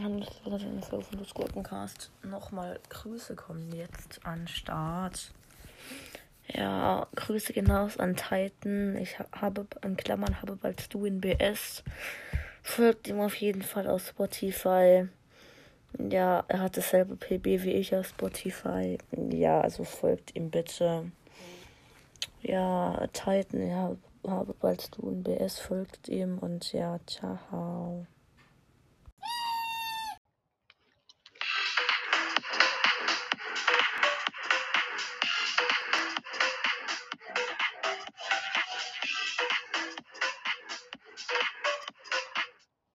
Hallo, das Folge von Lutz Gurkencast. Nochmal Grüße kommen jetzt an Start. Ja, Grüße hinaus an Titan. Ich habe, in Klammern, habe bald du in BS. Folgt ihm auf jeden Fall auf Spotify. Ja, er hat dasselbe PB wie ich auf Spotify. Ja, also folgt ihm bitte. Ja, Titan, ja, habe bald du in BS, folgt ihm und ja, ciao.